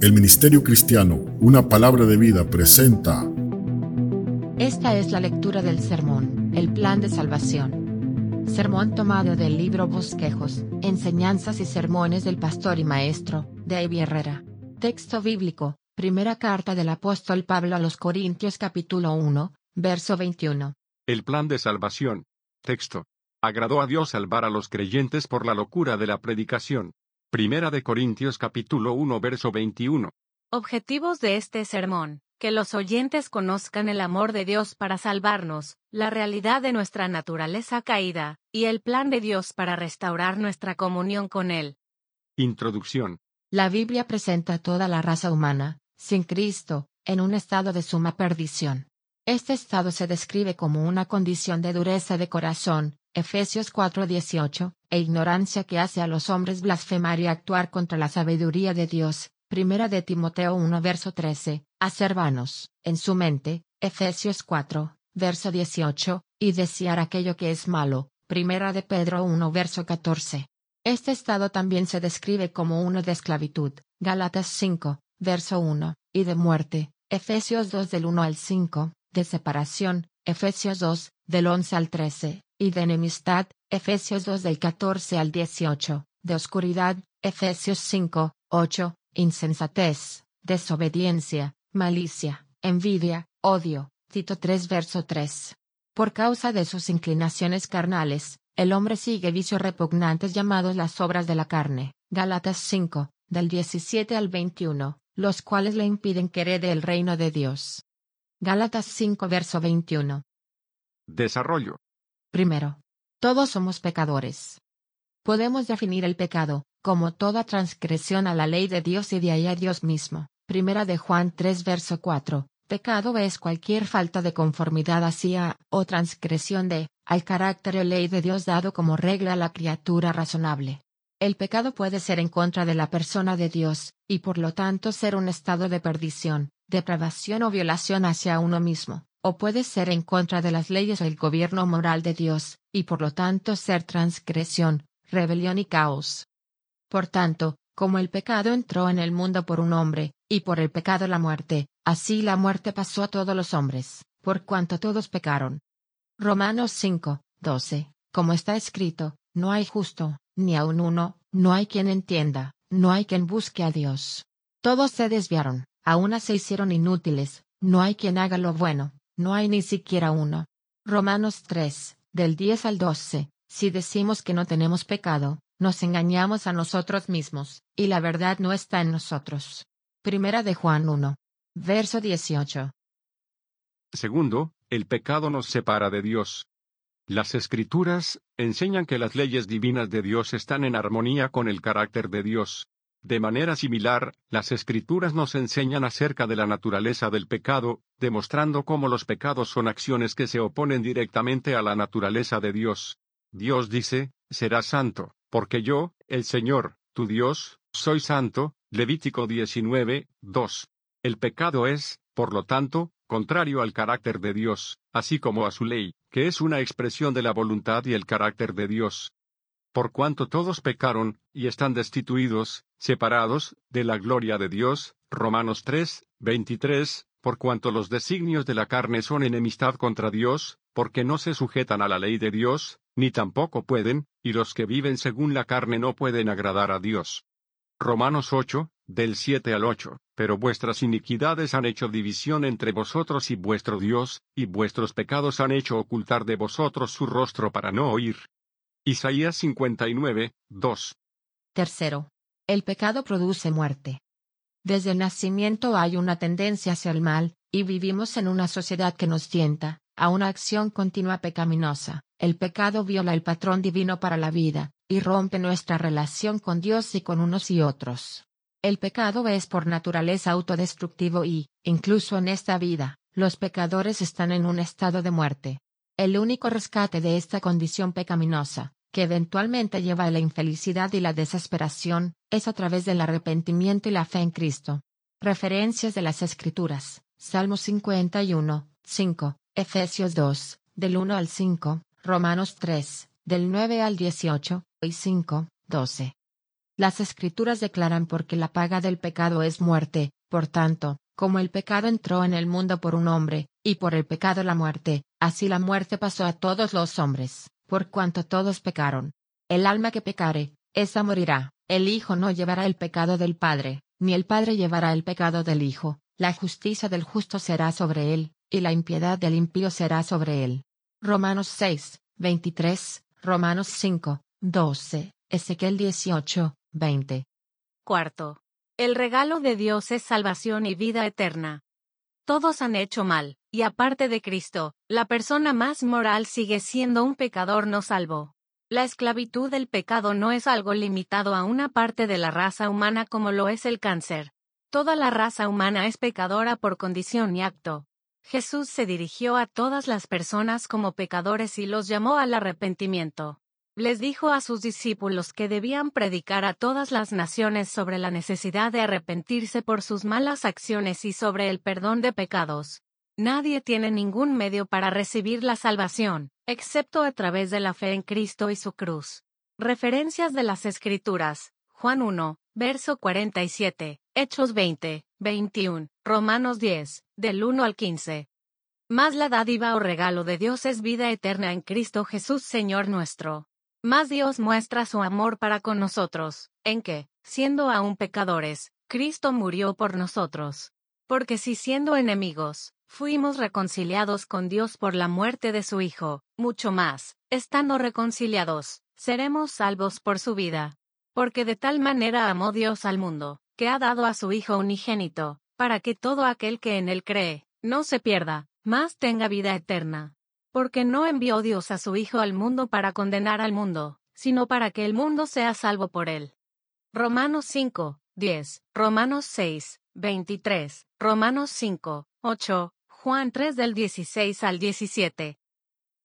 El Ministerio Cristiano, una palabra de vida, presenta. Esta es la lectura del sermón, el plan de salvación. Sermón tomado del libro Bosquejos, Enseñanzas y Sermones del Pastor y Maestro, de Herrera. Texto bíblico, primera carta del apóstol Pablo a los Corintios capítulo 1, verso 21. El plan de salvación. Texto. Agradó a Dios salvar a los creyentes por la locura de la predicación. Primera de Corintios capítulo 1 verso 21. Objetivos de este sermón. Que los oyentes conozcan el amor de Dios para salvarnos, la realidad de nuestra naturaleza caída, y el plan de Dios para restaurar nuestra comunión con Él. Introducción. La Biblia presenta a toda la raza humana, sin Cristo, en un estado de suma perdición. Este estado se describe como una condición de dureza de corazón, Efesios 4:18, e ignorancia que hace a los hombres blasfemar y actuar contra la sabiduría de Dios. Primera de Timoteo 1 verso 13, hacer vanos, en su mente, Efesios 4, verso 18, y desear aquello que es malo. Primera de Pedro 1 verso 14. Este estado también se describe como uno de esclavitud, Gálatas 5, verso 1, y de muerte, Efesios 2 del 1 al 5, de separación, Efesios 2, del 11 al 13, y de enemistad, Efesios 2 del 14 al 18, de oscuridad, Efesios 5, 8, insensatez, desobediencia, malicia, envidia, odio, Tito 3 verso 3. Por causa de sus inclinaciones carnales, el hombre sigue vicios repugnantes llamados las obras de la carne, Gálatas 5, del 17 al 21, los cuales le impiden que herede el reino de Dios. Gálatas 5 verso 21. Desarrollo. Primero, todos somos pecadores. Podemos definir el pecado, como toda transgresión a la ley de Dios y de ahí a Dios mismo. Primera de Juan 3 verso 4. Pecado es cualquier falta de conformidad hacia, o transgresión de, al carácter o ley de Dios dado como regla a la criatura razonable. El pecado puede ser en contra de la persona de Dios, y por lo tanto ser un estado de perdición, depravación o violación hacia uno mismo o puede ser en contra de las leyes o el gobierno moral de Dios, y por lo tanto ser transgresión, rebelión y caos. Por tanto, como el pecado entró en el mundo por un hombre, y por el pecado la muerte, así la muerte pasó a todos los hombres, por cuanto todos pecaron. Romanos 5, 12, como está escrito, no hay justo, ni aun uno, no hay quien entienda, no hay quien busque a Dios. Todos se desviaron, aún se hicieron inútiles, no hay quien haga lo bueno, no hay ni siquiera uno. Romanos 3, del 10 al 12, si decimos que no tenemos pecado, nos engañamos a nosotros mismos, y la verdad no está en nosotros. Primera de Juan 1. Verso 18. Segundo, el pecado nos separa de Dios. Las escrituras enseñan que las leyes divinas de Dios están en armonía con el carácter de Dios. De manera similar, las escrituras nos enseñan acerca de la naturaleza del pecado, demostrando cómo los pecados son acciones que se oponen directamente a la naturaleza de Dios. Dios dice, será santo, porque yo, el Señor, tu Dios, soy santo. Levítico 19, 2. El pecado es, por lo tanto, contrario al carácter de Dios, así como a su ley, que es una expresión de la voluntad y el carácter de Dios por cuanto todos pecaron, y están destituidos, separados, de la gloria de Dios, Romanos 3, 23, por cuanto los designios de la carne son enemistad contra Dios, porque no se sujetan a la ley de Dios, ni tampoco pueden, y los que viven según la carne no pueden agradar a Dios. Romanos 8, del 7 al 8, pero vuestras iniquidades han hecho división entre vosotros y vuestro Dios, y vuestros pecados han hecho ocultar de vosotros su rostro para no oír. Isaías 59, 2. Tercero. El pecado produce muerte. Desde el nacimiento hay una tendencia hacia el mal, y vivimos en una sociedad que nos tienta, a una acción continua pecaminosa. El pecado viola el patrón divino para la vida, y rompe nuestra relación con Dios y con unos y otros. El pecado es por naturaleza autodestructivo y, incluso en esta vida, los pecadores están en un estado de muerte. El único rescate de esta condición pecaminosa, que eventualmente lleva a la infelicidad y la desesperación, es a través del arrepentimiento y la fe en Cristo. Referencias de las Escrituras, Salmo 51, 5, Efesios 2, del 1 al 5, Romanos 3, del 9 al 18, y 5, 12. Las escrituras declaran porque la paga del pecado es muerte, por tanto, como el pecado entró en el mundo por un hombre, y por el pecado la muerte, así la muerte pasó a todos los hombres, por cuanto todos pecaron. El alma que pecare, esa morirá, el Hijo no llevará el pecado del Padre, ni el Padre llevará el pecado del Hijo, la justicia del justo será sobre él, y la impiedad del impío será sobre él. Romanos 6, 23, Romanos 5, 12, Ezequiel 18, 20. Cuarto. El regalo de Dios es salvación y vida eterna. Todos han hecho mal, y aparte de Cristo, la persona más moral sigue siendo un pecador no salvo. La esclavitud del pecado no es algo limitado a una parte de la raza humana como lo es el cáncer. Toda la raza humana es pecadora por condición y acto. Jesús se dirigió a todas las personas como pecadores y los llamó al arrepentimiento les dijo a sus discípulos que debían predicar a todas las naciones sobre la necesidad de arrepentirse por sus malas acciones y sobre el perdón de pecados. Nadie tiene ningún medio para recibir la salvación, excepto a través de la fe en Cristo y su cruz. Referencias de las Escrituras. Juan 1, verso 47, Hechos 20, 21, Romanos 10, del 1 al 15. Más la dádiva o regalo de Dios es vida eterna en Cristo Jesús Señor nuestro. Más Dios muestra su amor para con nosotros, en que, siendo aún pecadores, Cristo murió por nosotros. Porque si siendo enemigos, fuimos reconciliados con Dios por la muerte de su Hijo, mucho más, estando reconciliados, seremos salvos por su vida. Porque de tal manera amó Dios al mundo, que ha dado a su Hijo unigénito, para que todo aquel que en él cree, no se pierda, mas tenga vida eterna. Porque no envió Dios a su Hijo al mundo para condenar al mundo, sino para que el mundo sea salvo por él. Romanos 5, 10, Romanos 6, 23, Romanos 5, 8, Juan 3 del 16 al 17.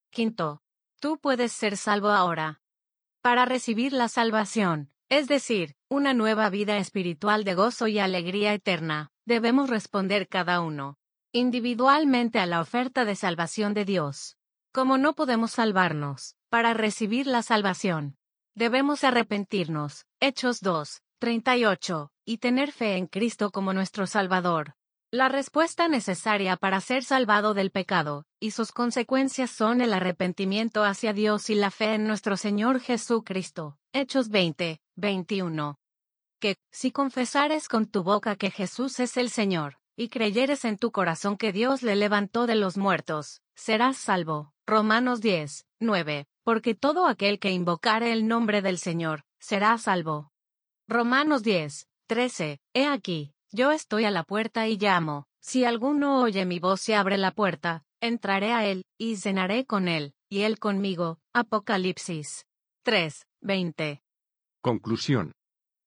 Quinto. Tú puedes ser salvo ahora. Para recibir la salvación, es decir, una nueva vida espiritual de gozo y alegría eterna, debemos responder cada uno individualmente a la oferta de salvación de Dios. Como no podemos salvarnos, para recibir la salvación, debemos arrepentirnos, Hechos 2, 38, y tener fe en Cristo como nuestro Salvador. La respuesta necesaria para ser salvado del pecado, y sus consecuencias son el arrepentimiento hacia Dios y la fe en nuestro Señor Jesucristo. Hechos 20, 21. Que, si confesares con tu boca que Jesús es el Señor, y creyeres en tu corazón que Dios le levantó de los muertos, serás salvo. Romanos 10, 9. Porque todo aquel que invocare el nombre del Señor, será salvo. Romanos 10, 13. He aquí, yo estoy a la puerta y llamo. Si alguno oye mi voz y abre la puerta, entraré a él, y cenaré con él, y él conmigo. Apocalipsis 3, 20. Conclusión.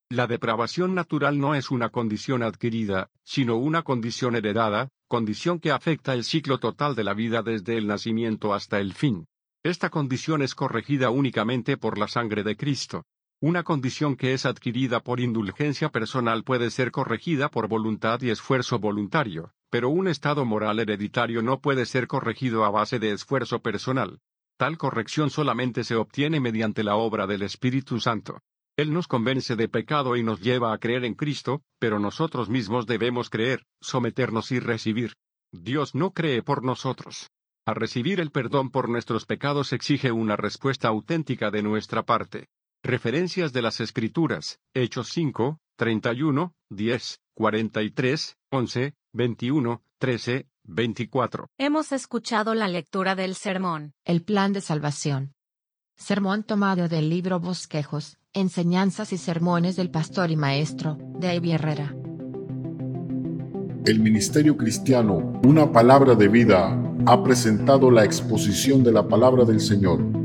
La depravación natural no es una condición adquirida, sino una condición heredada, condición que afecta el ciclo total de la vida desde el nacimiento hasta el fin. Esta condición es corregida únicamente por la sangre de Cristo. Una condición que es adquirida por indulgencia personal puede ser corregida por voluntad y esfuerzo voluntario, pero un estado moral hereditario no puede ser corregido a base de esfuerzo personal. Tal corrección solamente se obtiene mediante la obra del Espíritu Santo. Él nos convence de pecado y nos lleva a creer en Cristo, pero nosotros mismos debemos creer, someternos y recibir. Dios no cree por nosotros. A recibir el perdón por nuestros pecados exige una respuesta auténtica de nuestra parte. Referencias de las Escrituras, Hechos 5, 31, 10, 43, 11, 21, 13, 24. Hemos escuchado la lectura del sermón. El plan de salvación. Sermón tomado del libro Bosquejos, Enseñanzas y Sermones del Pastor y Maestro, Ivy Herrera. El Ministerio Cristiano, una palabra de vida, ha presentado la exposición de la palabra del Señor